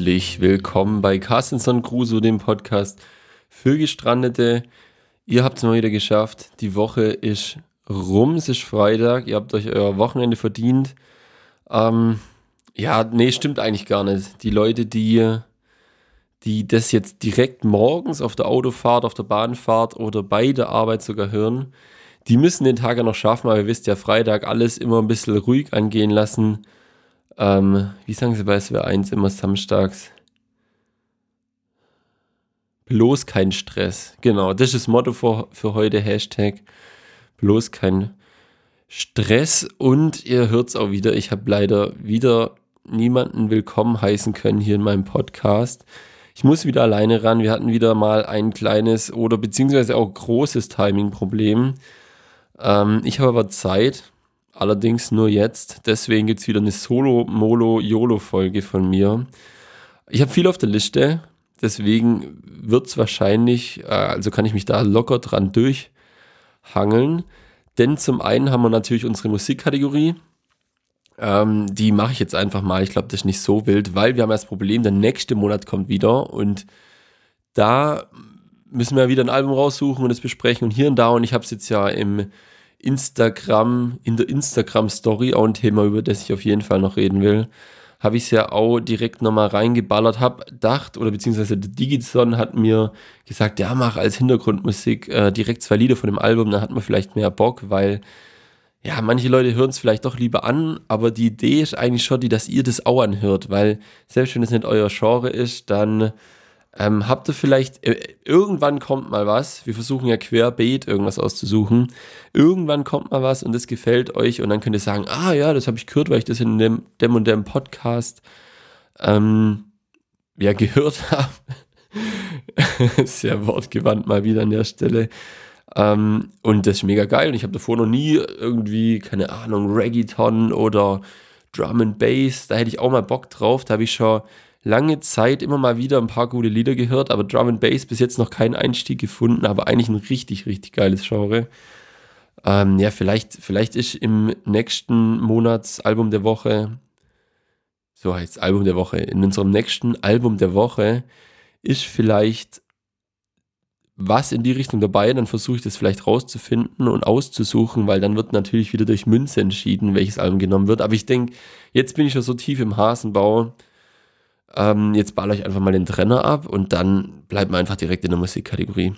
Herzlich willkommen bei Carstenson Crusoe, dem Podcast für Gestrandete. Ihr habt es mal wieder geschafft. Die Woche ist rum, es ist Freitag. Ihr habt euch euer Wochenende verdient. Ähm, ja, nee, stimmt eigentlich gar nicht. Die Leute, die, die das jetzt direkt morgens auf der Autofahrt, auf der Bahnfahrt oder bei der Arbeit sogar hören, die müssen den Tag ja noch schaffen, aber ihr wisst ja, Freitag alles immer ein bisschen ruhig angehen lassen ähm, wie sagen sie bei SWR1 immer samstags? Bloß kein Stress. Genau, das ist das Motto für, für heute. Hashtag bloß kein Stress. Und ihr hört es auch wieder, ich habe leider wieder niemanden willkommen heißen können hier in meinem Podcast. Ich muss wieder alleine ran. Wir hatten wieder mal ein kleines oder beziehungsweise auch großes Timing-Problem. Ähm, ich habe aber Zeit. Allerdings nur jetzt. Deswegen gibt es wieder eine Solo-Molo-YOLO-Folge von mir. Ich habe viel auf der Liste. Deswegen wird es wahrscheinlich, äh, also kann ich mich da locker dran durchhangeln. Denn zum einen haben wir natürlich unsere Musikkategorie. Ähm, die mache ich jetzt einfach mal. Ich glaube, das ist nicht so wild, weil wir haben das Problem, der nächste Monat kommt wieder und da müssen wir wieder ein Album raussuchen und es besprechen und hier und da. Und ich habe es jetzt ja im Instagram, in der Instagram-Story auch ein Thema, über das ich auf jeden Fall noch reden will. Habe ich es ja auch direkt nochmal reingeballert, habe gedacht, oder beziehungsweise der Digison hat mir gesagt, ja, mach als Hintergrundmusik äh, direkt zwei Lieder von dem Album, dann hat man vielleicht mehr Bock, weil ja, manche Leute hören es vielleicht doch lieber an, aber die Idee ist eigentlich schon die, dass ihr das auch anhört, weil selbst wenn es nicht euer Genre ist, dann ähm, habt ihr vielleicht, äh, irgendwann kommt mal was, wir versuchen ja querbeet irgendwas auszusuchen, irgendwann kommt mal was und das gefällt euch und dann könnt ihr sagen, ah ja, das habe ich gehört, weil ich das in dem, dem und dem Podcast ähm, ja gehört habe. Sehr wortgewandt mal wieder an der Stelle. Ähm, und das ist mega geil und ich habe davor noch nie irgendwie, keine Ahnung, Reggaeton oder Drum and Bass, da hätte ich auch mal Bock drauf, da habe ich schon lange Zeit immer mal wieder ein paar gute Lieder gehört, aber Drum and Bass bis jetzt noch keinen Einstieg gefunden, aber eigentlich ein richtig, richtig geiles Genre. Ähm, ja, vielleicht, vielleicht ist im nächsten Monatsalbum der Woche, so heißt Album der Woche, in unserem nächsten Album der Woche ist vielleicht was in die Richtung dabei, dann versuche ich das vielleicht rauszufinden und auszusuchen, weil dann wird natürlich wieder durch Münze entschieden, welches Album genommen wird. Aber ich denke, jetzt bin ich schon so tief im Hasenbau, ähm, jetzt baller ich einfach mal den Trenner ab und dann bleibt man einfach direkt in der Musikkategorie.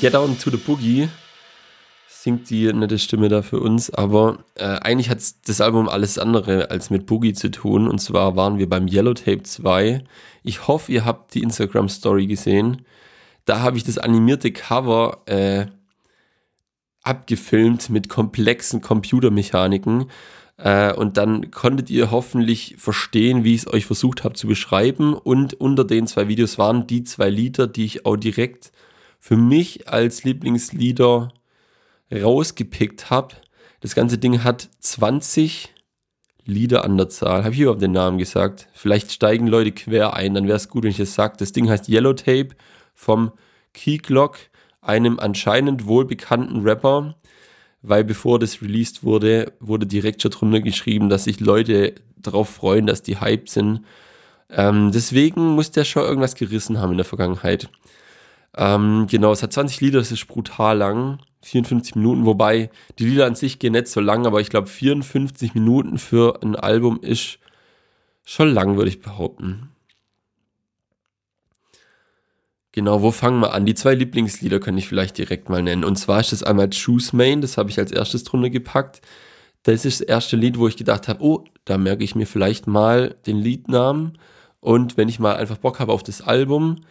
Get Down to the Boogie singt die nette Stimme da für uns, aber äh, eigentlich hat das Album alles andere als mit Boogie zu tun. Und zwar waren wir beim Yellow Tape 2. Ich hoffe, ihr habt die Instagram-Story gesehen. Da habe ich das animierte Cover äh, abgefilmt mit komplexen Computermechaniken. Äh, und dann konntet ihr hoffentlich verstehen, wie ich es euch versucht habe zu beschreiben. Und unter den zwei Videos waren die zwei Lieder, die ich auch direkt für mich als Lieblingslieder rausgepickt habe. Das ganze Ding hat 20 Lieder an der Zahl. Habe ich überhaupt den Namen gesagt? Vielleicht steigen Leute quer ein, dann wäre es gut, wenn ich das sage. Das Ding heißt Yellow Tape vom Keyclock, einem anscheinend wohlbekannten Rapper, weil bevor das released wurde, wurde direkt schon drunter geschrieben, dass sich Leute darauf freuen, dass die hyped sind. Ähm, deswegen muss der schon irgendwas gerissen haben in der Vergangenheit. Ähm, genau, es hat 20 Lieder, das ist brutal lang. 54 Minuten, wobei die Lieder an sich gehen nicht so lang, aber ich glaube 54 Minuten für ein Album ist schon lang, würde ich behaupten. Genau, wo fangen wir an? Die zwei Lieblingslieder kann ich vielleicht direkt mal nennen. Und zwar ist das einmal Choose Main, das habe ich als erstes drunter gepackt. Das ist das erste Lied, wo ich gedacht habe, oh, da merke ich mir vielleicht mal den Liednamen. Und wenn ich mal einfach Bock habe auf das Album,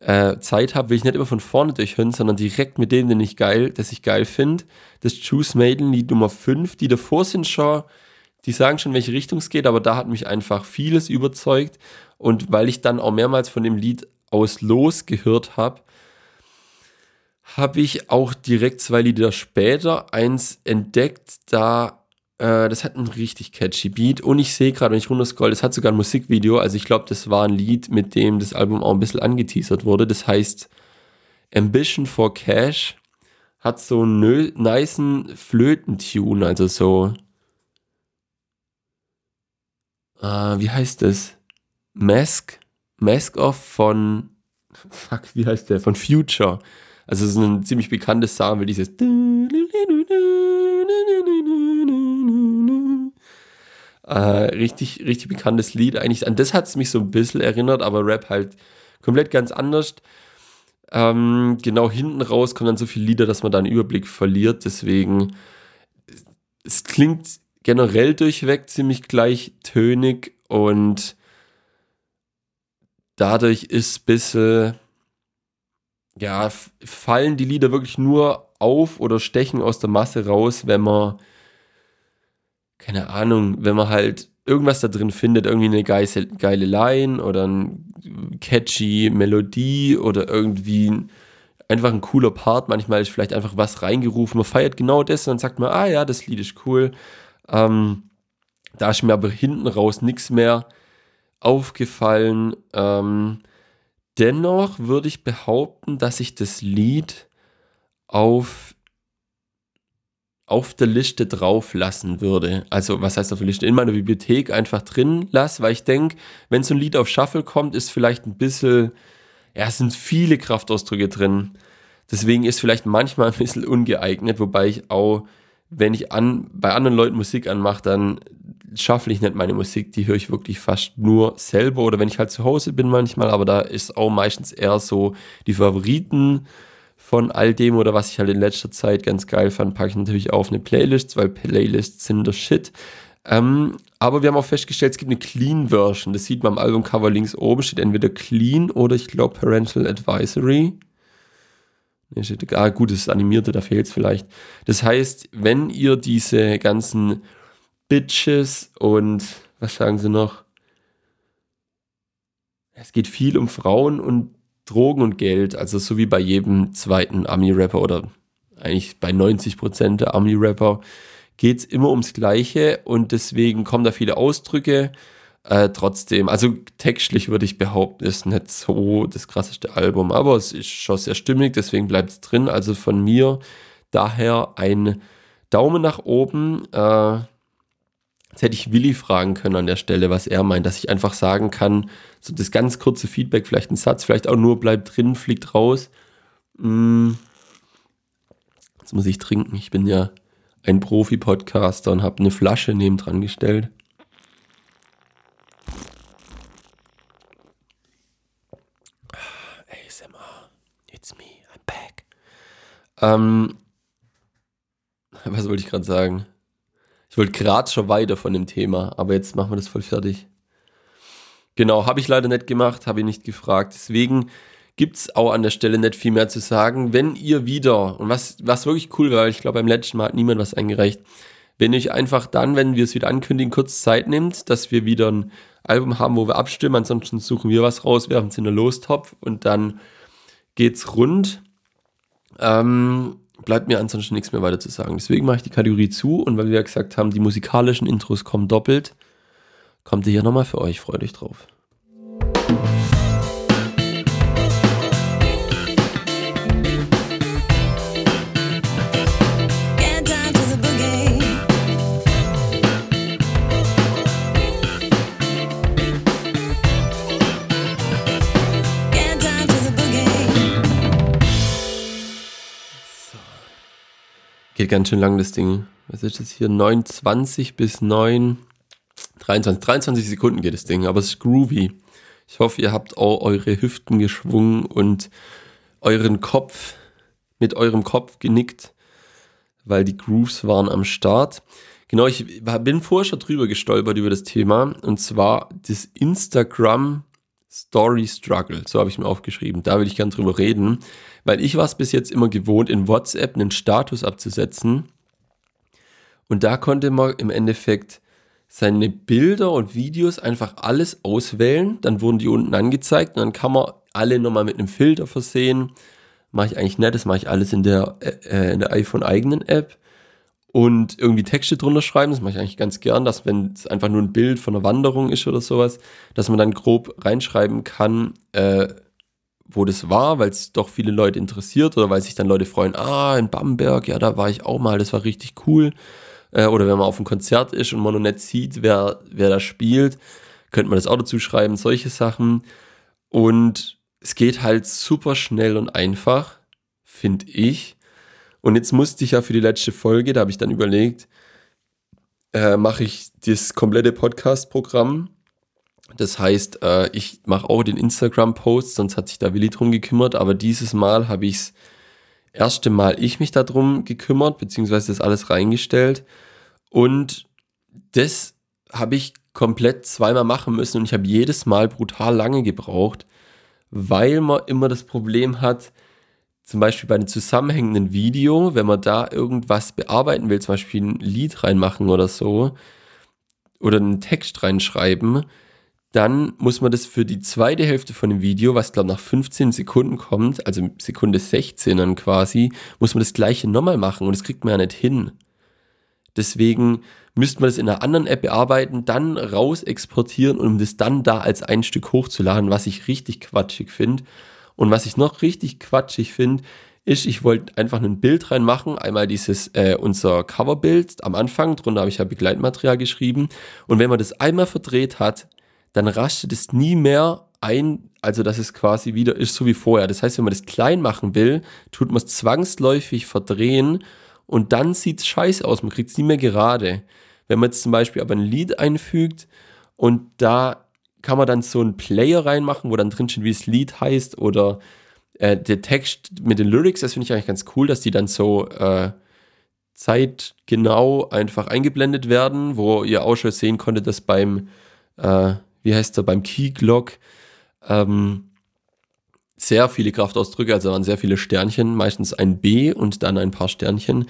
äh, Zeit habe, will ich nicht immer von vorne durchhören, sondern direkt mit dem, den ich geil, das ich geil finde. Das Choose Maiden Lied Nummer 5, die davor sind schon, die sagen schon, welche Richtung es geht, aber da hat mich einfach vieles überzeugt. Und weil ich dann auch mehrmals von dem Lied aus los gehört habe, habe ich auch direkt zwei Lieder später eins entdeckt, da Äh, das hat einen richtig catchy Beat. Und ich sehe gerade, wenn ich runterscroll, das hat sogar ein Musikvideo. Also ich glaube, das war ein Lied, mit dem das Album auch ein bisschen angeteasert wurde. Das heißt Ambition for Cash. Hat so einen niceen Flötentune, also so. Äh, wie heißt das? Mask? Mask Off von. Fuck, wie heißt der? Von Future. Also es ist ein ziemlich bekanntes weil dieses äh, richtig, richtig bekanntes Lied. Eigentlich an das hat es mich so ein bisschen erinnert, aber Rap halt komplett ganz anders. Ähm, genau hinten raus kommen dann so viele Lieder, dass man da einen Überblick verliert. Deswegen, es klingt generell durchweg ziemlich gleichtönig und dadurch ist ein bisschen, ja, fallen die Lieder wirklich nur auf oder stechen aus der Masse raus, wenn man keine Ahnung, wenn man halt irgendwas da drin findet, irgendwie eine geile, geile Line oder ein catchy Melodie oder irgendwie einfach ein cooler Part. Manchmal ist vielleicht einfach was reingerufen. Man feiert genau das und dann sagt man, ah ja, das Lied ist cool. Ähm, da ist mir aber hinten raus nichts mehr aufgefallen. Ähm, dennoch würde ich behaupten, dass ich das Lied auf auf der Liste drauf lassen würde. Also, was heißt auf der Liste? In meiner Bibliothek einfach drin lasse, weil ich denke, wenn so ein Lied auf Shuffle kommt, ist vielleicht ein bisschen, ja, es sind viele Kraftausdrücke drin. Deswegen ist vielleicht manchmal ein bisschen ungeeignet, wobei ich auch, wenn ich an, bei anderen Leuten Musik anmache, dann shuffle ich nicht meine Musik, die höre ich wirklich fast nur selber oder wenn ich halt zu Hause bin manchmal, aber da ist auch meistens eher so die Favoriten von all dem oder was ich halt in letzter Zeit ganz geil fand, packe ich natürlich auf eine Playlist, weil Playlists sind der Shit. Ähm, aber wir haben auch festgestellt, es gibt eine Clean-Version. Das sieht man am Albumcover links oben, steht entweder Clean oder ich glaube Parental Advisory. Ah, gut, das ist animierte, da fehlt es vielleicht. Das heißt, wenn ihr diese ganzen Bitches und was sagen sie noch? Es geht viel um Frauen und Drogen und Geld, also so wie bei jedem zweiten Ami-Rapper oder eigentlich bei 90 Prozent der Ami-Rapper, geht es immer ums Gleiche und deswegen kommen da viele Ausdrücke. Äh, trotzdem, also textlich würde ich behaupten, ist nicht so das krasseste Album, aber es ist schon sehr stimmig, deswegen bleibt es drin. Also von mir daher ein Daumen nach oben. Äh, Jetzt hätte ich Willi fragen können an der Stelle, was er meint, dass ich einfach sagen kann, so das ganz kurze Feedback, vielleicht ein Satz, vielleicht auch nur bleibt drin, fliegt raus. Hm. Jetzt muss ich trinken. Ich bin ja ein Profi-Podcaster und habe eine Flasche neben dran gestellt. ASMR, it's me, I'm back. Ähm, was wollte ich gerade sagen? Ich wollte gerade schon weiter von dem Thema, aber jetzt machen wir das voll fertig. Genau, habe ich leider nicht gemacht, habe ich nicht gefragt. Deswegen gibt es auch an der Stelle nicht viel mehr zu sagen. Wenn ihr wieder, und was, was wirklich cool war, ich glaube, beim letzten Mal hat niemand was eingereicht, wenn ihr euch einfach dann, wenn wir es wieder ankündigen, kurz Zeit nimmt, dass wir wieder ein Album haben, wo wir abstimmen, ansonsten suchen wir was raus, werfen es in den Lostopf und dann geht's rund. Ähm, bleibt mir ansonsten nichts mehr weiter zu sagen. Deswegen mache ich die Kategorie zu und weil wir ja gesagt haben, die musikalischen Intros kommen doppelt, kommt die hier nochmal für euch. Freut euch drauf. Geht ganz schön lang, das Ding. Was ist das hier? 29 bis 9, 23, 23 Sekunden geht das Ding, aber es ist groovy. Ich hoffe, ihr habt auch eure Hüften geschwungen und euren Kopf mit eurem Kopf genickt, weil die Grooves waren am Start. Genau, ich bin vorher schon drüber gestolpert über das Thema und zwar das Instagram Story Struggle, so habe ich mir aufgeschrieben. Da will ich gern drüber reden, weil ich war es bis jetzt immer gewohnt, in WhatsApp einen Status abzusetzen. Und da konnte man im Endeffekt seine Bilder und Videos einfach alles auswählen. Dann wurden die unten angezeigt und dann kann man alle nochmal mit einem Filter versehen. Mache ich eigentlich nicht, das mache ich alles in der, äh, in der iPhone-eigenen App. Und irgendwie Texte drunter schreiben. Das mache ich eigentlich ganz gern, dass wenn es einfach nur ein Bild von einer Wanderung ist oder sowas, dass man dann grob reinschreiben kann, äh, wo das war, weil es doch viele Leute interessiert oder weil sich dann Leute freuen, ah, in Bamberg, ja, da war ich auch mal, das war richtig cool. Äh, oder wenn man auf einem Konzert ist und nicht sieht, wer, wer da spielt, könnte man das auch dazu schreiben, solche Sachen. Und es geht halt super schnell und einfach, finde ich. Und jetzt musste ich ja für die letzte Folge, da habe ich dann überlegt, äh, mache ich das komplette Podcast-Programm. Das heißt, äh, ich mache auch den Instagram-Post, sonst hat sich da Willi drum gekümmert, aber dieses Mal habe ich es erste Mal ich mich darum gekümmert, beziehungsweise das alles reingestellt. Und das habe ich komplett zweimal machen müssen und ich habe jedes Mal brutal lange gebraucht, weil man immer das Problem hat, zum Beispiel bei einem zusammenhängenden Video, wenn man da irgendwas bearbeiten will, zum Beispiel ein Lied reinmachen oder so, oder einen Text reinschreiben, dann muss man das für die zweite Hälfte von dem Video, was glaube nach 15 Sekunden kommt, also Sekunde 16 dann quasi, muss man das gleiche nochmal machen und das kriegt man ja nicht hin. Deswegen müsste man das in einer anderen App bearbeiten, dann raus exportieren, um das dann da als ein Stück hochzuladen, was ich richtig quatschig finde. Und was ich noch richtig quatschig finde, ist, ich wollte einfach ein Bild reinmachen. Einmal dieses, äh, unser Coverbild am Anfang, drunter habe ich ja Begleitmaterial geschrieben. Und wenn man das einmal verdreht hat, dann rastet es nie mehr ein, also dass es quasi wieder ist so wie vorher. Das heißt, wenn man das klein machen will, tut man es zwangsläufig verdrehen und dann sieht es scheiße aus. Man kriegt es nie mehr gerade. Wenn man jetzt zum Beispiel aber ein Lied einfügt und da kann man dann so einen Player reinmachen, wo dann drin steht, wie das Lied heißt oder äh, der Text mit den Lyrics, das finde ich eigentlich ganz cool, dass die dann so äh, zeitgenau einfach eingeblendet werden, wo ihr auch schon sehen konntet, dass beim, äh, wie heißt der, beim Keyglock ähm, sehr viele Kraftausdrücke, also waren sehr viele Sternchen, meistens ein B und dann ein paar Sternchen,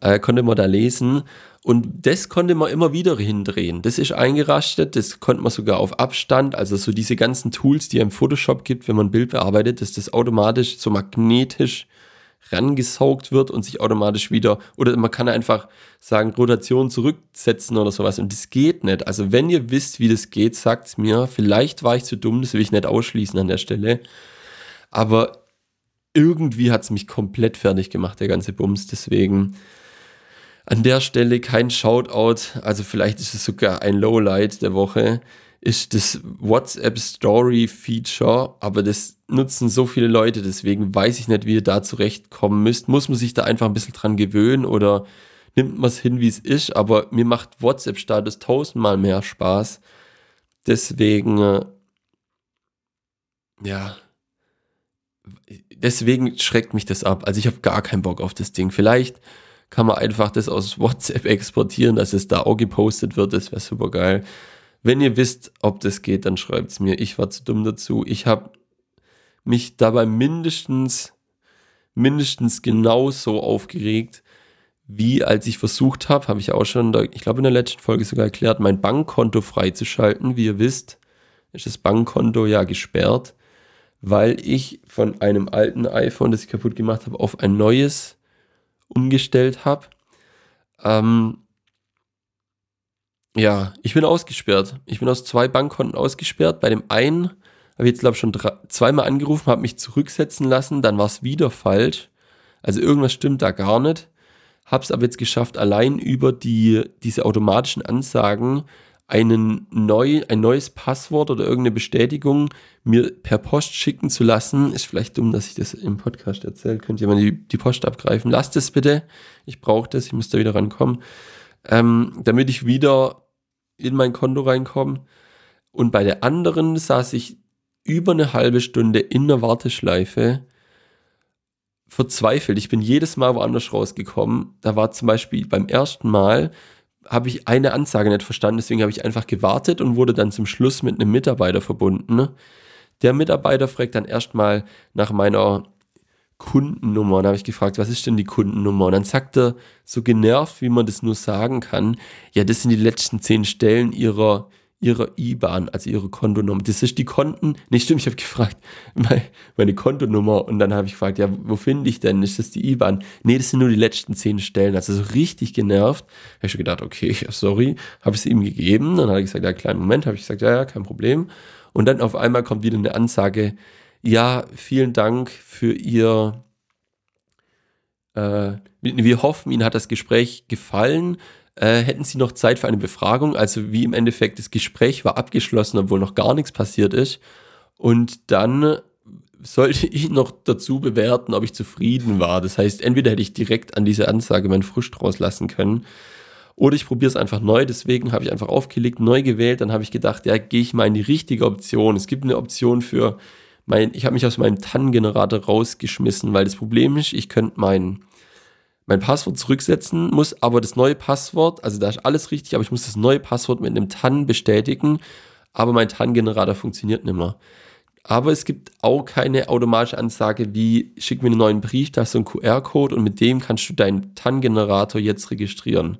äh, konnte man da lesen. Und das konnte man immer wieder hindrehen. Das ist eingerastet, das konnte man sogar auf Abstand, also so diese ganzen Tools, die es im Photoshop gibt, wenn man ein Bild bearbeitet, dass das automatisch so magnetisch rangesaugt wird und sich automatisch wieder, oder man kann einfach sagen, Rotation zurücksetzen oder sowas und das geht nicht. Also wenn ihr wisst, wie das geht, sagt es mir. Vielleicht war ich zu dumm, das will ich nicht ausschließen an der Stelle. Aber irgendwie hat es mich komplett fertig gemacht, der ganze Bums. Deswegen an der Stelle kein Shoutout, also vielleicht ist es sogar ein Lowlight der Woche, ist das WhatsApp Story Feature, aber das nutzen so viele Leute, deswegen weiß ich nicht, wie ihr da zurechtkommen müsst. Muss man sich da einfach ein bisschen dran gewöhnen oder nimmt man es hin, wie es ist, aber mir macht WhatsApp-Status tausendmal mehr Spaß. Deswegen, äh, ja, deswegen schreckt mich das ab. Also ich habe gar keinen Bock auf das Ding. Vielleicht kann man einfach das aus WhatsApp exportieren, dass es da auch gepostet wird. Das wäre super geil. Wenn ihr wisst, ob das geht, dann schreibt es mir. Ich war zu dumm dazu. Ich habe mich dabei mindestens, mindestens genauso aufgeregt, wie als ich versucht habe, habe ich auch schon, ich glaube in der letzten Folge sogar erklärt, mein Bankkonto freizuschalten. Wie ihr wisst, ist das Bankkonto ja gesperrt, weil ich von einem alten iPhone, das ich kaputt gemacht habe, auf ein neues umgestellt habe. Ähm, ja, ich bin ausgesperrt. Ich bin aus zwei Bankkonten ausgesperrt. Bei dem einen habe ich jetzt, glaube ich, schon drei, zweimal angerufen, habe mich zurücksetzen lassen, dann war es wieder falsch. Also irgendwas stimmt da gar nicht. Habe es aber jetzt geschafft, allein über die, diese automatischen Ansagen einen neu, ein neues Passwort oder irgendeine Bestätigung mir per Post schicken zu lassen. Ist vielleicht dumm, dass ich das im Podcast erzähle. Könnt mal die, die Post abgreifen. Lasst es bitte. Ich brauche das. Ich muss da wieder rankommen. Ähm, damit ich wieder in mein Konto reinkomme. Und bei der anderen saß ich über eine halbe Stunde in der Warteschleife verzweifelt. Ich bin jedes Mal woanders rausgekommen. Da war zum Beispiel beim ersten Mal habe ich eine Ansage nicht verstanden, deswegen habe ich einfach gewartet und wurde dann zum Schluss mit einem Mitarbeiter verbunden. Der Mitarbeiter fragt dann erstmal nach meiner Kundennummer. Und habe ich gefragt, was ist denn die Kundennummer? Und dann sagt er so genervt, wie man das nur sagen kann, ja, das sind die letzten zehn Stellen ihrer ihrer IBAN, also ihre Kontonummer. Das ist die Konten. Nee, stimmt, ich habe gefragt, meine, Kontonummer und dann habe ich gefragt, ja, wo finde ich denn? Ist das die IBAN? Nee, das sind nur die letzten zehn Stellen. Also so richtig genervt. Habe ich schon gedacht, okay, sorry, habe ich es ihm gegeben. Dann hat er gesagt, ja, kleinen Moment, habe ich gesagt, ja, ja, kein Problem. Und dann auf einmal kommt wieder eine Ansage, ja, vielen Dank für Ihr äh, wir hoffen, Ihnen hat das Gespräch gefallen. Äh, hätten Sie noch Zeit für eine Befragung? Also wie im Endeffekt das Gespräch war abgeschlossen, obwohl noch gar nichts passiert ist. Und dann sollte ich noch dazu bewerten, ob ich zufrieden war. Das heißt, entweder hätte ich direkt an diese Ansage meinen Frust rauslassen können oder ich probiere es einfach neu. Deswegen habe ich einfach aufgelegt, neu gewählt. Dann habe ich gedacht, ja, gehe ich mal in die richtige Option. Es gibt eine Option für mein, ich habe mich aus meinem TAN-Generator rausgeschmissen, weil das Problem ist, ich könnte mein, mein Passwort zurücksetzen, muss aber das neue Passwort, also da ist alles richtig, aber ich muss das neue Passwort mit einem TAN bestätigen, aber mein TAN-Generator funktioniert nicht mehr. Aber es gibt auch keine automatische Ansage wie, schick mir einen neuen Brief, da ist so ein QR-Code und mit dem kannst du deinen TAN-Generator jetzt registrieren.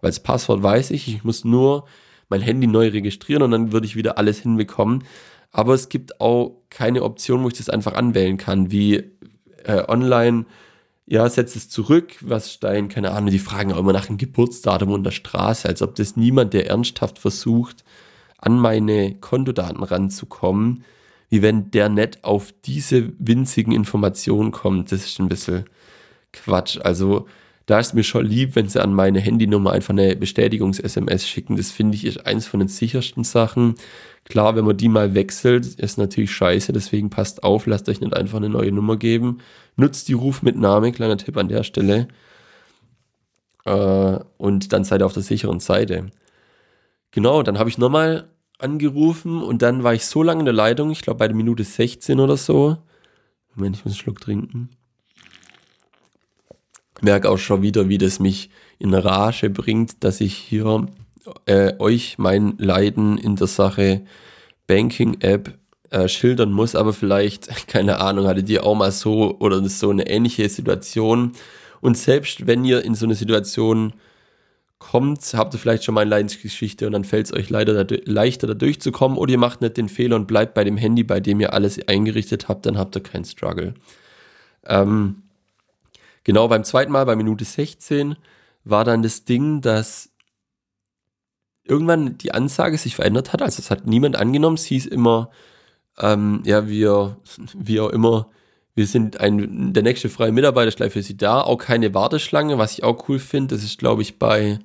Weil das Passwort weiß ich, ich muss nur mein Handy neu registrieren und dann würde ich wieder alles hinbekommen. Aber es gibt auch keine Option, wo ich das einfach anwählen kann, wie äh, online, ja, setz es zurück, was Stein, keine Ahnung, die fragen auch immer nach dem Geburtsdatum und der Straße, als ob das niemand, der ernsthaft versucht, an meine Kontodaten ranzukommen, wie wenn der nicht auf diese winzigen Informationen kommt. Das ist ein bisschen Quatsch. Also da ist mir schon lieb, wenn sie an meine Handynummer einfach eine Bestätigungs-SMS schicken. Das finde ich ist eins von den sichersten Sachen. Klar, wenn man die mal wechselt, ist natürlich scheiße, deswegen passt auf, lasst euch nicht einfach eine neue Nummer geben. Nutzt die Ruf mit Name, kleiner Tipp an der Stelle. Äh, und dann seid ihr auf der sicheren Seite. Genau, dann habe ich nochmal angerufen und dann war ich so lange in der Leitung, ich glaube bei der Minute 16 oder so. Moment, ich muss einen Schluck trinken merke auch schon wieder, wie das mich in Rage bringt, dass ich hier äh, euch mein Leiden in der Sache Banking-App äh, schildern muss, aber vielleicht, keine Ahnung, hattet ihr auch mal so oder so eine ähnliche Situation. Und selbst wenn ihr in so eine Situation kommt, habt ihr vielleicht schon mal eine Leidensgeschichte und dann fällt es euch leider da, leichter da durchzukommen oder ihr macht nicht den Fehler und bleibt bei dem Handy, bei dem ihr alles eingerichtet habt, dann habt ihr keinen Struggle. Ähm, Genau beim zweiten Mal, bei Minute 16, war dann das Ding, dass irgendwann die Ansage sich verändert hat. Also es hat niemand angenommen. Es hieß immer, ähm, ja, wir, wie auch immer, wir sind ein, der nächste freie Mitarbeiter ist für Sie da. Auch keine Warteschlange, was ich auch cool finde. Das ist, glaube ich, bei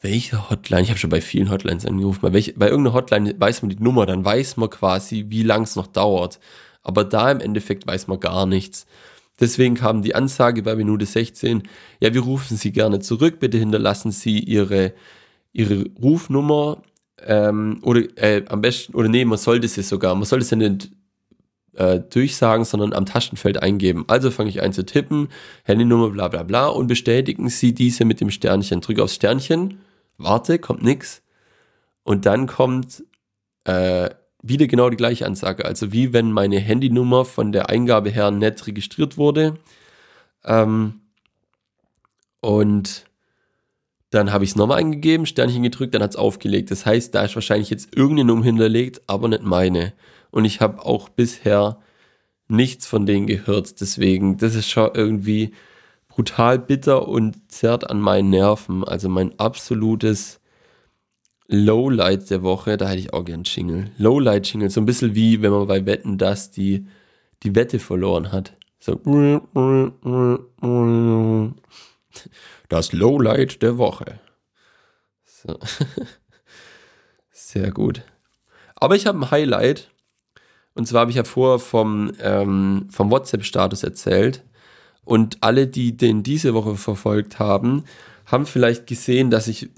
welcher Hotline? Ich habe schon bei vielen Hotlines angerufen. Bei, welch, bei irgendeiner Hotline weiß man die Nummer, dann weiß man quasi, wie lang es noch dauert. Aber da im Endeffekt weiß man gar nichts. Deswegen kam die Ansage bei Minute 16, ja, wir rufen Sie gerne zurück, bitte hinterlassen Sie Ihre, Ihre Rufnummer ähm, oder äh, am besten, oder nee, man sollte sie sogar, man sollte sie nicht äh, durchsagen, sondern am Tastenfeld eingeben. Also fange ich an zu tippen, Handynummer, bla bla bla und bestätigen Sie diese mit dem Sternchen. Drücke aufs Sternchen, warte, kommt nichts und dann kommt äh, wieder genau die gleiche Ansage. Also wie wenn meine Handynummer von der Eingabe her nicht registriert wurde. Ähm, und dann habe ich es nochmal eingegeben, Sternchen gedrückt, dann hat es aufgelegt. Das heißt, da ist wahrscheinlich jetzt irgendeine Nummer hinterlegt, aber nicht meine. Und ich habe auch bisher nichts von denen gehört. Deswegen, das ist schon irgendwie brutal bitter und zerrt an meinen Nerven. Also mein absolutes Lowlight der Woche, da hätte ich auch gern Jingle. Lowlight-Jingle, so ein bisschen wie wenn man bei Wetten das die, die Wette verloren hat. So. Das Lowlight der Woche. So. Sehr gut. Aber ich habe ein Highlight. Und zwar habe ich ja vorher vom, ähm, vom WhatsApp-Status erzählt. Und alle, die den diese Woche verfolgt haben, haben vielleicht gesehen, dass ich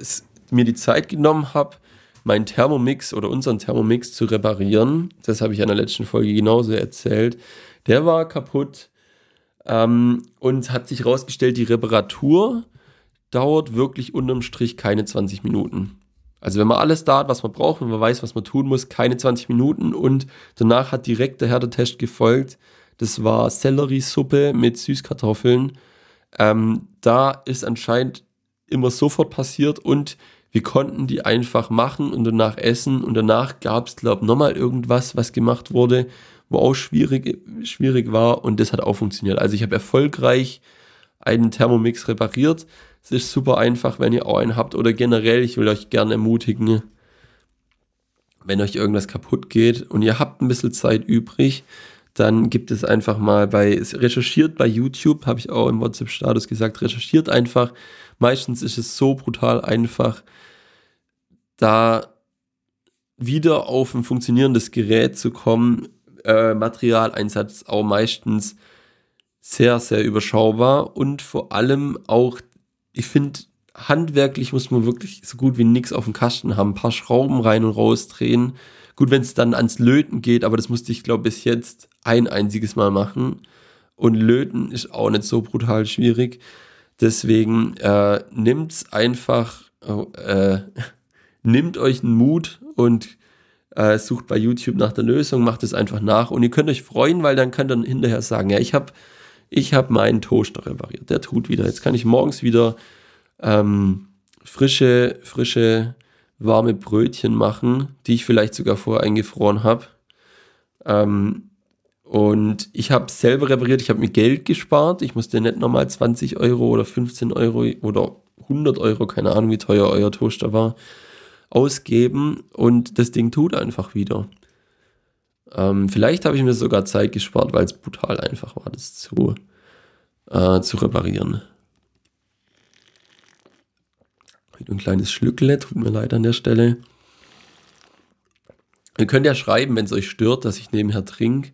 mir die Zeit genommen habe, meinen Thermomix oder unseren Thermomix zu reparieren. Das habe ich in der letzten Folge genauso erzählt. Der war kaputt ähm, und hat sich herausgestellt, die Reparatur dauert wirklich unterm Strich keine 20 Minuten. Also wenn man alles da hat, was man braucht, wenn man weiß, was man tun muss, keine 20 Minuten und danach hat direkt der Härtetest gefolgt. Das war Selleriesuppe mit Süßkartoffeln. Ähm, da ist anscheinend immer sofort passiert und wir konnten die einfach machen und danach essen und danach gab es, glaube ich, nochmal irgendwas, was gemacht wurde, wo auch schwierig, schwierig war und das hat auch funktioniert. Also ich habe erfolgreich einen Thermomix repariert. Es ist super einfach, wenn ihr auch einen habt oder generell, ich will euch gerne ermutigen, wenn euch irgendwas kaputt geht und ihr habt ein bisschen Zeit übrig, dann gibt es einfach mal bei, recherchiert bei YouTube, habe ich auch im WhatsApp-Status gesagt, recherchiert einfach. Meistens ist es so brutal einfach, da wieder auf ein funktionierendes Gerät zu kommen. Äh, Materialeinsatz auch meistens sehr, sehr überschaubar und vor allem auch, ich finde, handwerklich muss man wirklich so gut wie nichts auf dem Kasten haben. Ein paar Schrauben rein und raus drehen. Gut, wenn es dann ans Löten geht, aber das musste ich, glaube bis jetzt ein einziges Mal machen. Und Löten ist auch nicht so brutal schwierig. Deswegen äh, es einfach, äh, nimmt euch einen Mut und äh, sucht bei YouTube nach der Lösung, macht es einfach nach und ihr könnt euch freuen, weil dann könnt ihr hinterher sagen, ja, ich habe ich hab meinen Toaster repariert, der tut wieder. Jetzt kann ich morgens wieder ähm, frische, frische, warme Brötchen machen, die ich vielleicht sogar vorher eingefroren habe. Ähm, und ich habe selber repariert, ich habe mir Geld gespart. Ich musste nicht nochmal 20 Euro oder 15 Euro oder 100 Euro, keine Ahnung, wie teuer euer Toaster war, ausgeben. Und das Ding tut einfach wieder. Ähm, vielleicht habe ich mir sogar Zeit gespart, weil es brutal einfach war, das zu, äh, zu reparieren. Ein kleines Schlückle, tut mir leid an der Stelle. Ihr könnt ja schreiben, wenn es euch stört, dass ich nebenher trinke.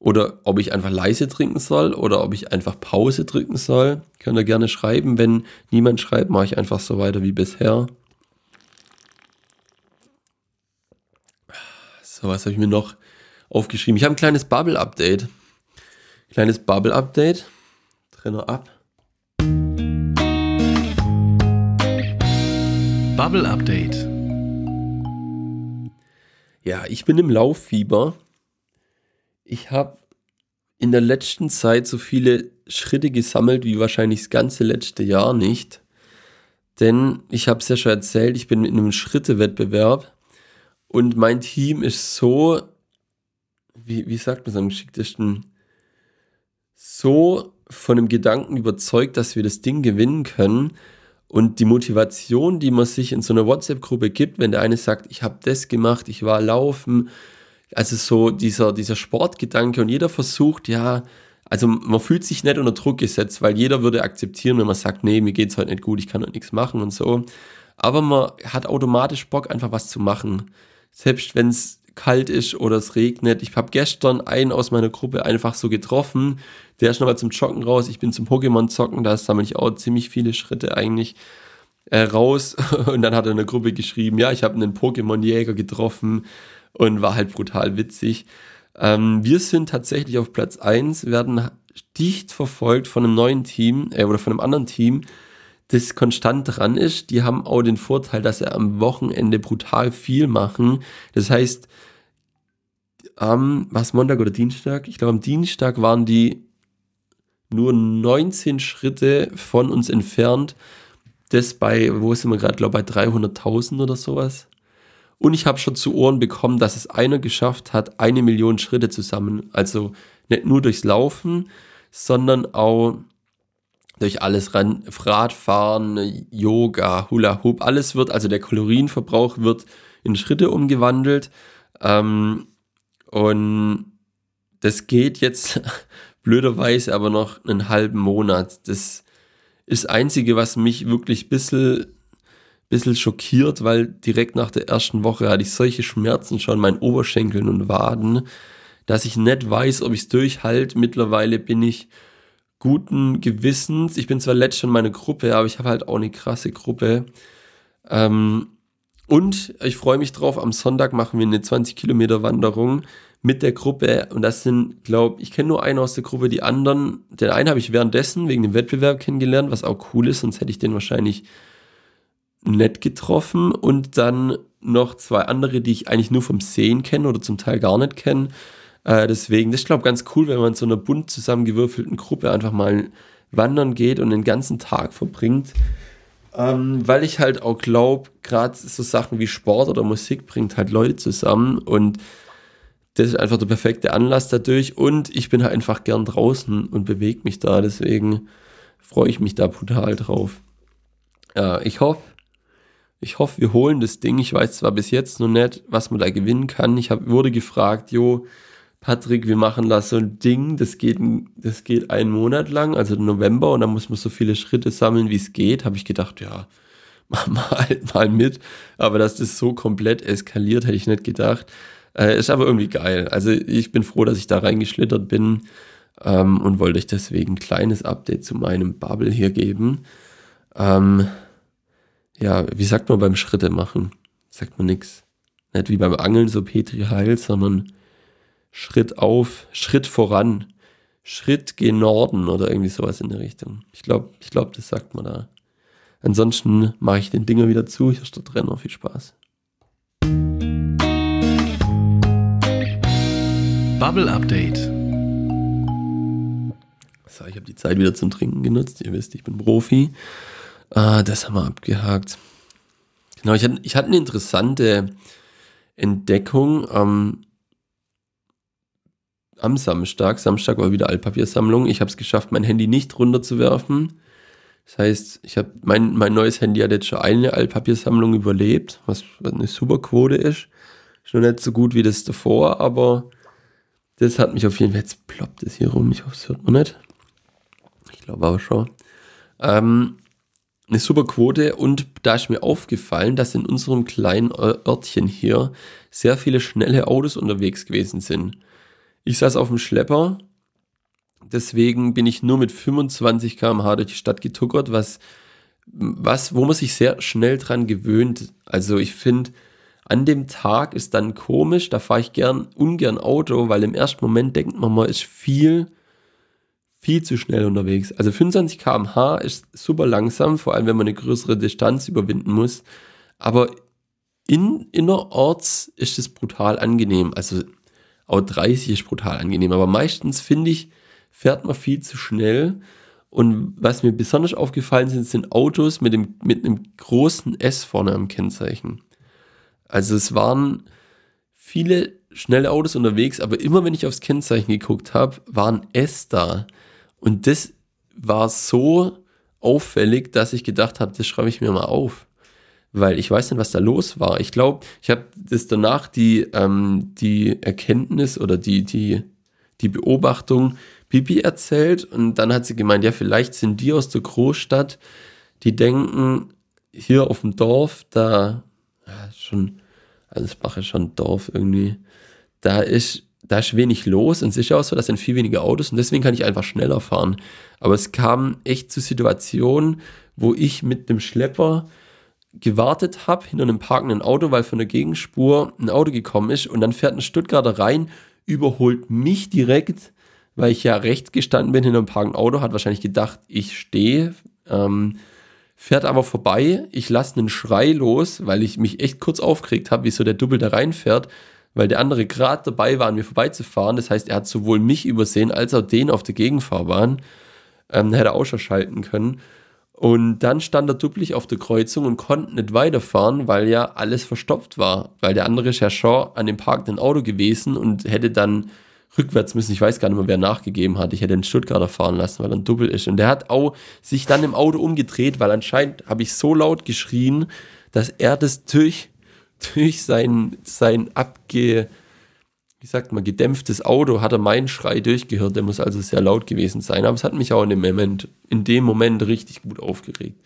Oder ob ich einfach leise trinken soll oder ob ich einfach Pause drücken soll. Könnt ihr gerne schreiben. Wenn niemand schreibt, mache ich einfach so weiter wie bisher. So, was habe ich mir noch aufgeschrieben? Ich habe ein kleines Bubble-Update. Kleines Bubble-Update. Trenner ab. Bubble Update. Ja, ich bin im Lauffieber. Ich habe in der letzten Zeit so viele Schritte gesammelt wie wahrscheinlich das ganze letzte Jahr nicht. Denn ich habe es ja schon erzählt, ich bin in einem Schrittewettbewerb und mein Team ist so, wie, wie sagt man es am geschicktesten, so von dem Gedanken überzeugt, dass wir das Ding gewinnen können, und die Motivation, die man sich in so einer WhatsApp-Gruppe gibt, wenn der eine sagt, ich habe das gemacht, ich war laufen, also so dieser, dieser Sportgedanke und jeder versucht, ja, also man fühlt sich nicht unter Druck gesetzt, weil jeder würde akzeptieren, wenn man sagt, nee, mir geht's heute nicht gut, ich kann heute nichts machen und so. Aber man hat automatisch Bock, einfach was zu machen. Selbst wenn es kalt ist oder es regnet. Ich habe gestern einen aus meiner Gruppe einfach so getroffen. Der ist nochmal zum Joggen raus. Ich bin zum Pokémon zocken. Da sammle ich auch ziemlich viele Schritte eigentlich äh, raus. Und dann hat er in der Gruppe geschrieben, ja, ich habe einen Pokémon-Jäger getroffen und war halt brutal witzig. Ähm, wir sind tatsächlich auf Platz 1, werden dicht verfolgt von einem neuen Team äh, oder von einem anderen Team, das konstant dran ist. Die haben auch den Vorteil, dass sie am Wochenende brutal viel machen. Das heißt, am, was Montag oder Dienstag? Ich glaube, am Dienstag waren die nur 19 Schritte von uns entfernt. Das bei, wo sind wir gerade, glaube bei 300.000 oder sowas. Und ich habe schon zu Ohren bekommen, dass es einer geschafft hat, eine Million Schritte zusammen. Also nicht nur durchs Laufen, sondern auch durch alles ran, Radfahren, Yoga, Hula Hoop, alles wird, also der Kalorienverbrauch wird in Schritte umgewandelt. Ähm, und das geht jetzt blöderweise aber noch einen halben Monat. Das ist das Einzige, was mich wirklich ein bisschen, bisschen schockiert, weil direkt nach der ersten Woche hatte ich solche Schmerzen schon in meinen Oberschenkeln und Waden, dass ich nicht weiß, ob ich es durchhalte. Mittlerweile bin ich guten Gewissens. Ich bin zwar letztes in meiner Gruppe, aber ich habe halt auch eine krasse Gruppe. Ähm, und ich freue mich drauf, am Sonntag machen wir eine 20 Kilometer Wanderung mit der Gruppe. Und das sind, glaube ich, kenne nur einen aus der Gruppe, die anderen, den einen habe ich währenddessen wegen dem Wettbewerb kennengelernt, was auch cool ist, sonst hätte ich den wahrscheinlich nett getroffen. Und dann noch zwei andere, die ich eigentlich nur vom Sehen kenne oder zum Teil gar nicht kenne. Äh, deswegen, das ist, glaube ich, ganz cool, wenn man in so einer bunt zusammengewürfelten Gruppe einfach mal wandern geht und den ganzen Tag verbringt. Ähm, weil ich halt auch glaube, gerade so Sachen wie Sport oder Musik bringt halt Leute zusammen und das ist einfach der perfekte Anlass dadurch und ich bin halt einfach gern draußen und bewege mich da, deswegen freue ich mich da brutal drauf. Ja, ich hoffe, ich hoffe, wir holen das Ding. Ich weiß zwar bis jetzt noch nicht, was man da gewinnen kann. Ich hab, wurde gefragt, jo, Patrick, wir machen da so ein Ding, das geht, das geht einen Monat lang, also November, und dann muss man so viele Schritte sammeln, wie es geht. Habe ich gedacht, ja, mach mal, mal mit. Aber dass das so komplett eskaliert, hätte ich nicht gedacht. Äh, ist aber irgendwie geil. Also ich bin froh, dass ich da reingeschlittert bin ähm, und wollte euch deswegen ein kleines Update zu meinem Bubble hier geben. Ähm, ja, wie sagt man beim Schritte machen? Sagt man nichts. Nicht wie beim Angeln, so Petri Heil, sondern Schritt auf, Schritt voran, Schritt gen Norden oder irgendwie sowas in der Richtung. Ich glaube, ich glaub, das sagt man da. Ansonsten mache ich den Dinger wieder zu. Hier ist der Trainer. Viel Spaß. Bubble Update. So, ich habe die Zeit wieder zum Trinken genutzt. Ihr wisst, ich bin Profi. Ah, das haben wir abgehakt. Genau, ich hatte, ich hatte eine interessante Entdeckung ähm, am Samstag. Samstag war wieder Altpapiersammlung. Ich habe es geschafft, mein Handy nicht runterzuwerfen. Das heißt, ich habe mein, mein neues Handy hat jetzt schon eine Altpapiersammlung überlebt, was eine super Quote ist. Schon nicht so gut wie das davor, aber das hat mich auf jeden Fall, jetzt ploppt es hier rum, ich hoffe, es hört man nicht. Ich glaube aber schon. Ähm, eine super Quote und da ist mir aufgefallen, dass in unserem kleinen Örtchen hier sehr viele schnelle Autos unterwegs gewesen sind. Ich saß auf dem Schlepper, deswegen bin ich nur mit 25 km/h durch die Stadt getuckert, was, was, wo man sich sehr schnell dran gewöhnt. Also ich finde, an dem Tag ist dann komisch, da fahre ich gern ungern Auto, weil im ersten Moment denkt man, man ist viel, viel zu schnell unterwegs. Also 25 km/h ist super langsam, vor allem wenn man eine größere Distanz überwinden muss. Aber in, innerorts ist es brutal angenehm. Also auch 30 ist brutal angenehm, aber meistens finde ich, fährt man viel zu schnell. Und was mir besonders aufgefallen sind, sind Autos mit, dem, mit einem großen S vorne am Kennzeichen. Also es waren viele schnelle Autos unterwegs, aber immer wenn ich aufs Kennzeichen geguckt habe, waren S da. Und das war so auffällig, dass ich gedacht habe, das schreibe ich mir mal auf. Weil ich weiß nicht, was da los war. Ich glaube, ich habe das danach die, ähm, die Erkenntnis oder die, die, die Beobachtung Bibi erzählt und dann hat sie gemeint, ja, vielleicht sind die aus der Großstadt, die denken, hier auf dem Dorf, da ja, schon, Ansbach ist schon ein Dorf irgendwie, da ist, da ist wenig los und sicher auch so, das sind viel weniger Autos und deswegen kann ich einfach schneller fahren. Aber es kam echt zu Situationen, wo ich mit dem Schlepper gewartet habe hinter einem parkenden Auto, weil von der Gegenspur ein Auto gekommen ist und dann fährt ein Stuttgarter rein, überholt mich direkt, weil ich ja rechts gestanden bin hinter einem parkenden Auto, hat wahrscheinlich gedacht, ich stehe, ähm, fährt aber vorbei. Ich lasse einen Schrei los, weil ich mich echt kurz aufgeregt habe, wieso der Double da reinfährt, weil der andere gerade dabei war, an mir vorbeizufahren. Das heißt, er hat sowohl mich übersehen als auch den auf der Gegenfahrbahn. Ähm, hätte er auch schon schalten können. Und dann stand er duppelig auf der Kreuzung und konnte nicht weiterfahren, weil ja alles verstopft war. Weil der andere schon an dem parkenden Auto gewesen und hätte dann rückwärts müssen. Ich weiß gar nicht mehr, wer nachgegeben hat. Ich hätte den Stuttgarter fahren lassen, weil er ein Double ist. Und der hat auch sich dann im Auto umgedreht, weil anscheinend habe ich so laut geschrien, dass er das durch, durch sein, sein abge, wie sagt man, gedämpftes Auto hat er meinen Schrei durchgehört. Der muss also sehr laut gewesen sein. Aber es hat mich auch in dem Moment, in dem Moment richtig gut aufgeregt.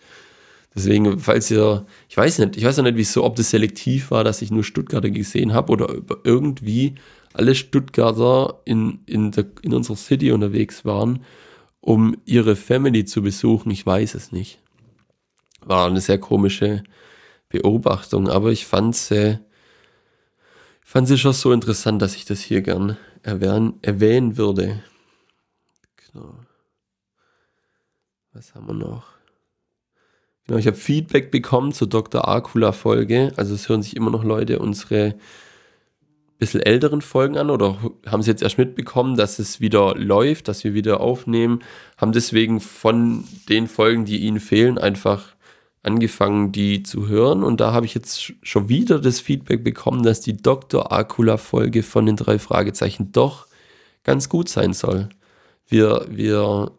Deswegen, falls ihr, ich weiß nicht, ich weiß noch nicht, wieso, ob das selektiv war, dass ich nur Stuttgarter gesehen habe oder irgendwie alle Stuttgarter in, in, der, in unserer City unterwegs waren, um ihre Family zu besuchen. Ich weiß es nicht. War eine sehr komische Beobachtung, aber ich fand sie, fand sie schon so interessant, dass ich das hier gern erwähnen, erwähnen würde. Genau. Was haben wir noch? Genau, ich habe Feedback bekommen zur Dr. Akula Folge. Also es hören sich immer noch Leute unsere bisschen älteren Folgen an oder haben sie jetzt erst mitbekommen, dass es wieder läuft, dass wir wieder aufnehmen, haben deswegen von den Folgen, die ihnen fehlen, einfach angefangen, die zu hören. Und da habe ich jetzt schon wieder das Feedback bekommen, dass die Dr. Akula-Folge von den drei Fragezeichen doch ganz gut sein soll. Wir, wir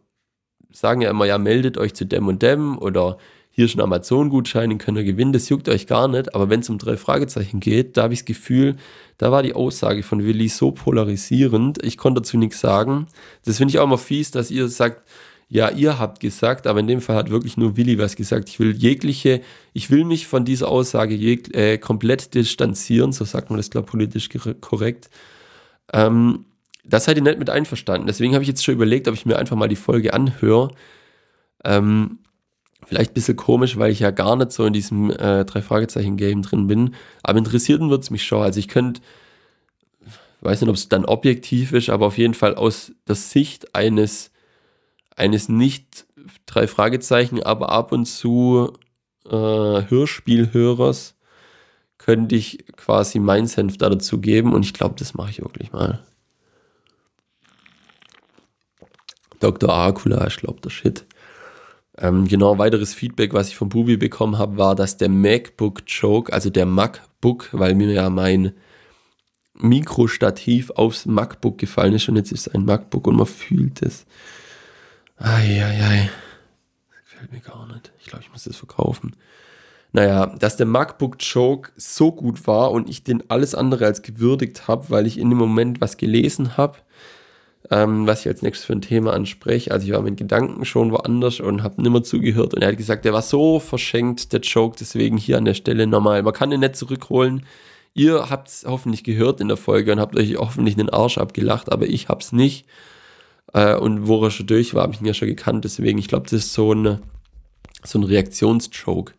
sagen ja immer, ja, meldet euch zu dem und dem oder hier ein Amazon-Gutschein, den könnt ihr gewinnen, das juckt euch gar nicht. Aber wenn es um drei Fragezeichen geht, da habe ich das Gefühl, da war die Aussage von Willi so polarisierend, ich konnte dazu nichts sagen. Das finde ich auch immer fies, dass ihr sagt, ja, ihr habt gesagt, aber in dem Fall hat wirklich nur Willi was gesagt. Ich will jegliche, ich will mich von dieser Aussage jeg, äh, komplett distanzieren, so sagt man das, glaube ich, politisch korrekt. Ähm, das seid ihr nicht mit einverstanden. Deswegen habe ich jetzt schon überlegt, ob ich mir einfach mal die Folge anhöre. Ähm, vielleicht ein bisschen komisch, weil ich ja gar nicht so in diesem äh, Drei-Fragezeichen-Game drin bin. Aber interessieren wird es mich schon. Also ich könnte, weiß nicht, ob es dann objektiv ist, aber auf jeden Fall aus der Sicht eines, eines nicht drei Fragezeichen, aber ab und zu äh, Hörspielhörers könnte ich quasi mein Senf da dazu geben und ich glaube, das mache ich wirklich mal. Dr. Akula, ich glaube, der Shit. Ähm, genau, weiteres Feedback, was ich von Bubi bekommen habe, war, dass der MacBook-Joke, also der MacBook, weil mir ja mein Mikrostativ aufs MacBook gefallen ist und jetzt ist es ein MacBook und man fühlt es. Eieiei. Das gefällt mir gar nicht. Ich glaube, ich muss das verkaufen. Naja, dass der MacBook-Joke so gut war und ich den alles andere als gewürdigt habe, weil ich in dem Moment was gelesen habe ähm, was ich als nächstes für ein Thema anspreche. Also ich war mit Gedanken schon woanders und habe nimmer zugehört und er hat gesagt, der war so verschenkt, der Joke, deswegen hier an der Stelle nochmal. Man kann den nicht zurückholen. Ihr habt es hoffentlich gehört in der Folge und habt euch hoffentlich den Arsch abgelacht, aber ich hab's nicht. Äh, und wo er schon durch war, habe ich ihn ja schon gekannt. Deswegen, ich glaube, das ist so ein, so ein Reaktionsjoke.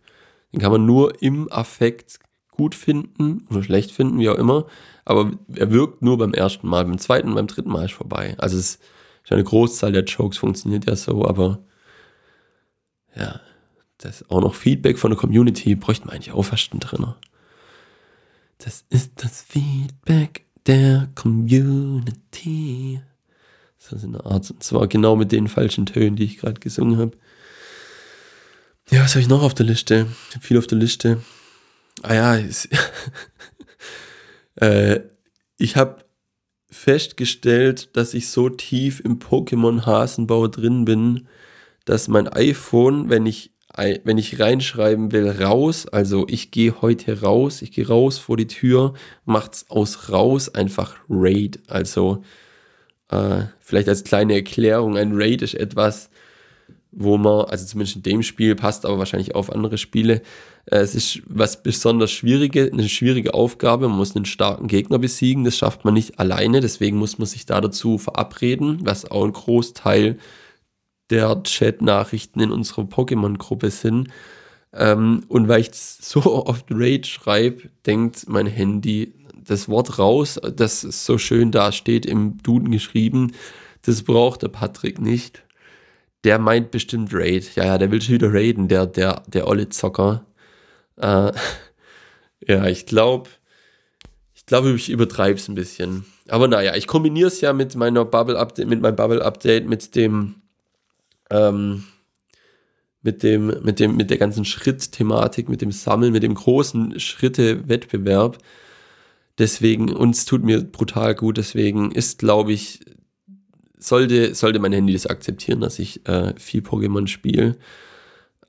Den kann man nur im Affekt gut finden oder schlecht finden, wie auch immer aber er wirkt nur beim ersten Mal. Beim zweiten, beim dritten Mal ist vorbei. Also es ist eine Großzahl der Jokes funktioniert ja so, aber ja, das ist auch noch Feedback von der Community bräuchten wir eigentlich auch fast drin. Das ist das Feedback der Community. Ist eine Art, und zwar genau mit den falschen Tönen, die ich gerade gesungen habe. Ja, was habe ich noch auf der Liste? Ich habe viel auf der Liste. Ah ja, Äh, ich habe festgestellt, dass ich so tief im Pokémon-Hasenbau drin bin, dass mein iPhone, wenn ich, wenn ich reinschreiben will, raus, also ich gehe heute raus, ich gehe raus vor die Tür, macht's aus raus einfach Raid. Also äh, vielleicht als kleine Erklärung, ein Raid ist etwas, wo man, also zumindest in dem Spiel, passt aber wahrscheinlich auf andere Spiele, äh, es ist was besonders schwierige, eine schwierige Aufgabe. Man muss einen starken Gegner besiegen. Das schafft man nicht alleine. Deswegen muss man sich da dazu verabreden, was auch ein Großteil der Chat-Nachrichten in unserer Pokémon-Gruppe sind. Ähm, und weil ich so oft Raid schreibe, denkt mein Handy das Wort raus, das so schön da steht im Duden geschrieben. Das braucht der Patrick nicht. Der meint bestimmt Raid. Ja, ja, der will schon wieder raiden, der, der, der olle Zocker. Äh, ja, ich glaube, ich glaube, ich übertreibe es ein bisschen. Aber naja, ich kombiniere es ja mit meiner Bubble Update, mit meinem Bubble Update, mit dem, ähm, mit dem, mit dem, mit der ganzen Schritt-Thematik, mit dem Sammeln, mit dem großen Schritte-Wettbewerb. Deswegen, uns tut mir brutal gut, deswegen ist, glaube ich, sollte, sollte mein Handy das akzeptieren, dass ich äh, viel Pokémon spiele.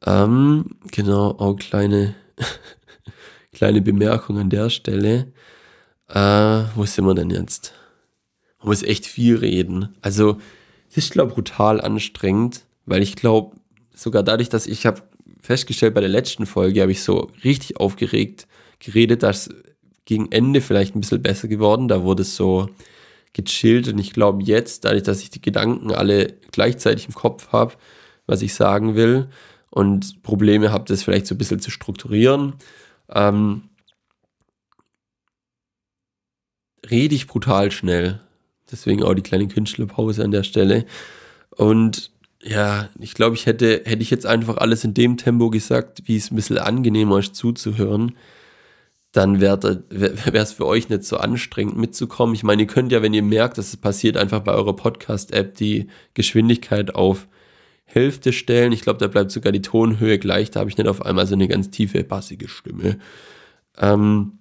Ähm, genau, auch kleine Kleine Bemerkung an der Stelle. Äh, wo sind wir denn jetzt? Man muss echt viel reden. Also, es ist, glaube ich, brutal anstrengend, weil ich glaube, sogar dadurch, dass ich habe festgestellt, bei der letzten Folge habe ich so richtig aufgeregt geredet, dass gegen Ende vielleicht ein bisschen besser geworden. Da wurde es so gechillt und ich glaube jetzt, dadurch, dass ich die Gedanken alle gleichzeitig im Kopf habe, was ich sagen will, und Probleme habt, das vielleicht so ein bisschen zu strukturieren, ähm, rede ich brutal schnell. Deswegen auch die kleine Künstlerpause an der Stelle. Und ja, ich glaube, ich hätte, hätte ich jetzt einfach alles in dem Tempo gesagt, wie es ein bisschen angenehmer ist zuzuhören, dann wäre es für euch nicht so anstrengend mitzukommen. Ich meine, ihr könnt ja, wenn ihr merkt, dass es passiert, einfach bei eurer Podcast-App die Geschwindigkeit auf Hälfte stellen. Ich glaube, da bleibt sogar die Tonhöhe gleich. Da habe ich nicht auf einmal so eine ganz tiefe, bassige Stimme. Ähm,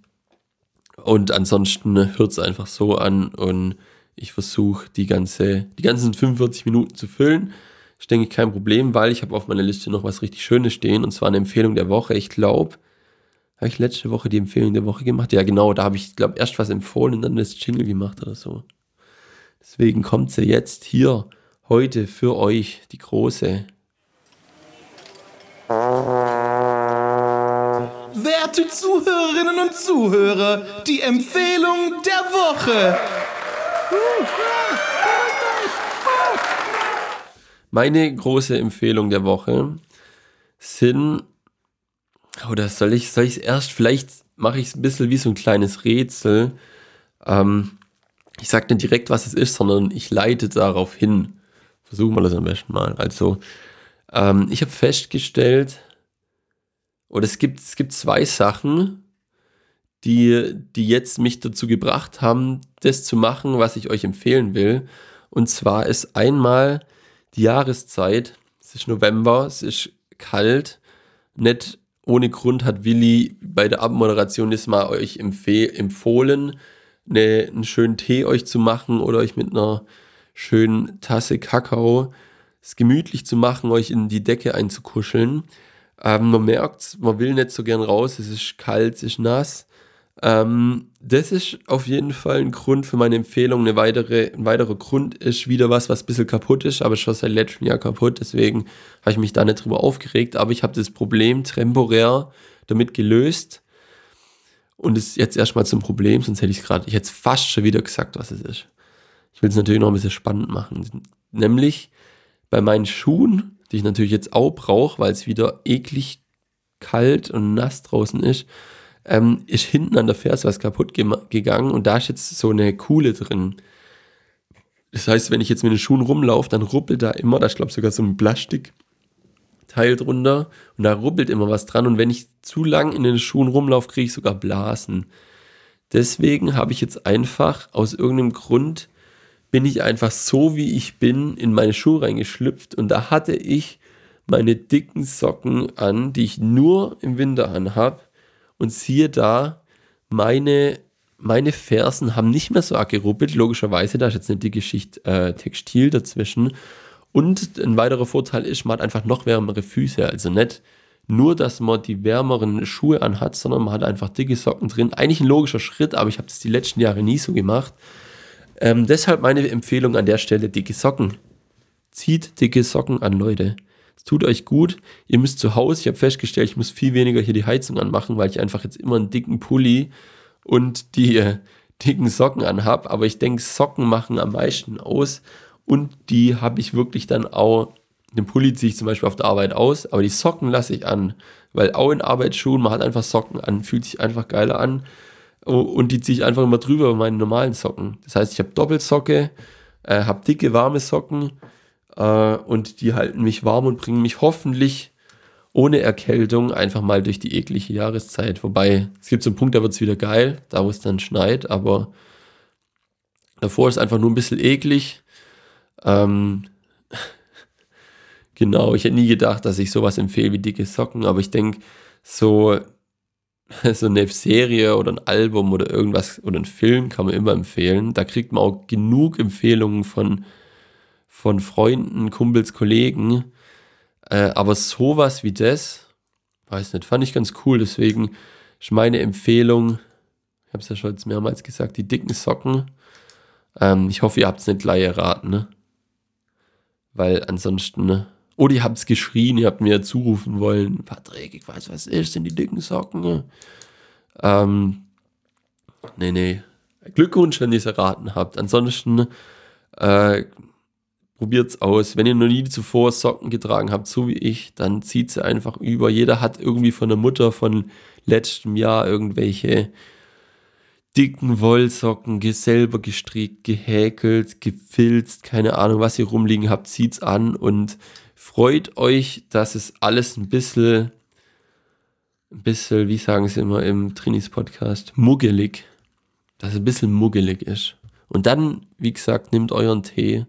und ansonsten hört es einfach so an und ich versuche die ganze, die ganzen 45 Minuten zu füllen. Ich denke kein Problem, weil ich habe auf meiner Liste noch was richtig Schönes stehen und zwar eine Empfehlung der Woche. Ich glaube, habe ich letzte Woche die Empfehlung der Woche gemacht? Ja, genau, da habe ich, glaube erst was empfohlen und dann das Jingle gemacht oder so. Deswegen kommt sie jetzt hier heute für euch, die große. Werte Zuhörerinnen und Zuhörer, die Empfehlung der Woche. Meine große Empfehlung der Woche sind, oder soll ich, soll ich es erst, vielleicht mache ich es ein bisschen wie so ein kleines Rätsel. Ähm, ich sage nicht direkt, was es ist, sondern ich leite darauf hin. Versuchen wir das am besten mal. Also, ähm, ich habe festgestellt, oder es gibt, es gibt zwei Sachen, die, die jetzt mich dazu gebracht haben, das zu machen, was ich euch empfehlen will. Und zwar ist einmal die Jahreszeit. Es ist November, es ist kalt. Nicht ohne Grund hat Willi bei der Abmoderation das mal euch empfohlen, eine, einen schönen Tee euch zu machen oder euch mit einer schönen Tasse Kakao es gemütlich zu machen, euch in die Decke einzukuscheln. Ähm, man merkt, man will nicht so gern raus, es ist kalt, es ist nass. Ähm, das ist auf jeden Fall ein Grund für meine Empfehlung. Eine weitere, ein weiterer Grund ist wieder was, was ein bisschen kaputt ist, aber schon seit letztem Jahr kaputt. Deswegen habe ich mich da nicht drüber aufgeregt. Aber ich habe das Problem temporär damit gelöst. Und es ist jetzt erstmal zum Problem, sonst hätte ich es gerade, ich hätte fast schon wieder gesagt, was es ist. Ich will es natürlich noch ein bisschen spannend machen. Nämlich bei meinen Schuhen, die ich natürlich jetzt auch brauche, weil es wieder eklig kalt und nass draußen ist, ähm, ist hinten an der Ferse was kaputt ge gegangen und da ist jetzt so eine Kuhle drin. Das heißt, wenn ich jetzt mit den Schuhen rumlaufe, dann ruppelt da immer, da ist glaube ich sogar so ein Plastikteil drunter und da ruppelt immer was dran und wenn ich zu lang in den Schuhen rumlaufe, kriege ich sogar Blasen. Deswegen habe ich jetzt einfach aus irgendeinem Grund bin ich einfach so wie ich bin in meine Schuhe reingeschlüpft und da hatte ich meine dicken Socken an, die ich nur im Winter anhabe und siehe da, meine, meine Fersen haben nicht mehr so arg geruppelt. Logischerweise, da ist jetzt eine dicke Schicht äh, Textil dazwischen. Und ein weiterer Vorteil ist, man hat einfach noch wärmere Füße. Also nicht nur, dass man die wärmeren Schuhe anhat, sondern man hat einfach dicke Socken drin. Eigentlich ein logischer Schritt, aber ich habe das die letzten Jahre nie so gemacht. Ähm, deshalb meine Empfehlung an der Stelle, dicke Socken. Zieht dicke Socken an, Leute tut euch gut. Ihr müsst zu Hause, ich habe festgestellt, ich muss viel weniger hier die Heizung anmachen, weil ich einfach jetzt immer einen dicken Pulli und die äh, dicken Socken anhab. Aber ich denke, Socken machen am meisten aus. Und die habe ich wirklich dann auch, den Pulli ziehe ich zum Beispiel auf der Arbeit aus, aber die Socken lasse ich an. Weil auch in Arbeitsschuhen, man hat einfach Socken an, fühlt sich einfach geiler an. Und die ziehe ich einfach immer drüber über meine normalen Socken. Das heißt, ich habe Doppelsocke, äh, habe dicke, warme Socken äh, und die halten mich warm und bringen mich hoffentlich ohne Erkältung einfach mal durch die eklige Jahreszeit. Wobei, es gibt so einen Punkt, da wird es wieder geil, da wo es dann schneit, aber davor ist einfach nur ein bisschen eklig. Ähm, genau, ich hätte nie gedacht, dass ich sowas empfehle wie dicke Socken, aber ich denke, so, so eine Serie oder ein Album oder irgendwas oder ein Film kann man immer empfehlen. Da kriegt man auch genug Empfehlungen von von Freunden, Kumpels, Kollegen. Äh, aber sowas wie das, weiß nicht, fand ich ganz cool. Deswegen ist meine Empfehlung, ich habe es ja schon jetzt mehrmals gesagt, die dicken Socken. Ähm, ich hoffe, ihr habt es nicht gleich erraten, ne? Weil ansonsten, ne? Oder ihr habt es geschrien, ihr habt mir zurufen wollen, Patrick, ich weiß, was ist, sind die dicken Socken? Ne? Ähm, nee, nee. Glückwunsch, wenn ihr es erraten habt. Ansonsten äh, Probiert's aus. Wenn ihr noch nie zuvor Socken getragen habt, so wie ich, dann zieht sie einfach über. Jeder hat irgendwie von der Mutter von letztem Jahr irgendwelche dicken Wollsocken, selber gestrickt, gehäkelt, gefilzt, keine Ahnung, was ihr rumliegen habt, zieht's an und freut euch, dass es alles ein bisschen, ein bisschen, wie sagen sie immer im Trinis Podcast, muggelig, dass es ein bisschen muggelig ist. Und dann, wie gesagt, nehmt euren Tee,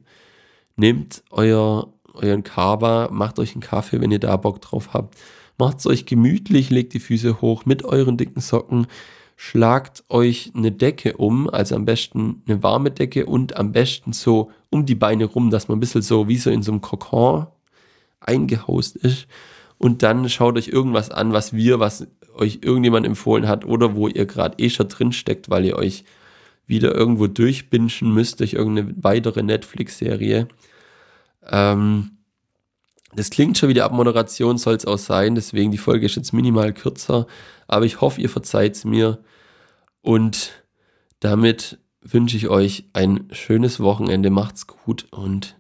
nehmt euer, euren Kaba, macht euch einen Kaffee, wenn ihr da Bock drauf habt. Macht es euch gemütlich, legt die Füße hoch mit euren dicken Socken, schlagt euch eine Decke um, also am besten eine warme Decke und am besten so um die Beine rum, dass man ein bisschen so wie so in so einem Kokon eingehaust ist. Und dann schaut euch irgendwas an, was wir, was euch irgendjemand empfohlen hat oder wo ihr gerade eh schon drin steckt, weil ihr euch wieder irgendwo durchbinschen müsst durch irgendeine weitere Netflix-Serie. Ähm, das klingt schon wie die Abmoderation, soll es auch sein, deswegen die Folge ist jetzt minimal kürzer, aber ich hoffe, ihr verzeiht es mir und damit wünsche ich euch ein schönes Wochenende, macht's gut und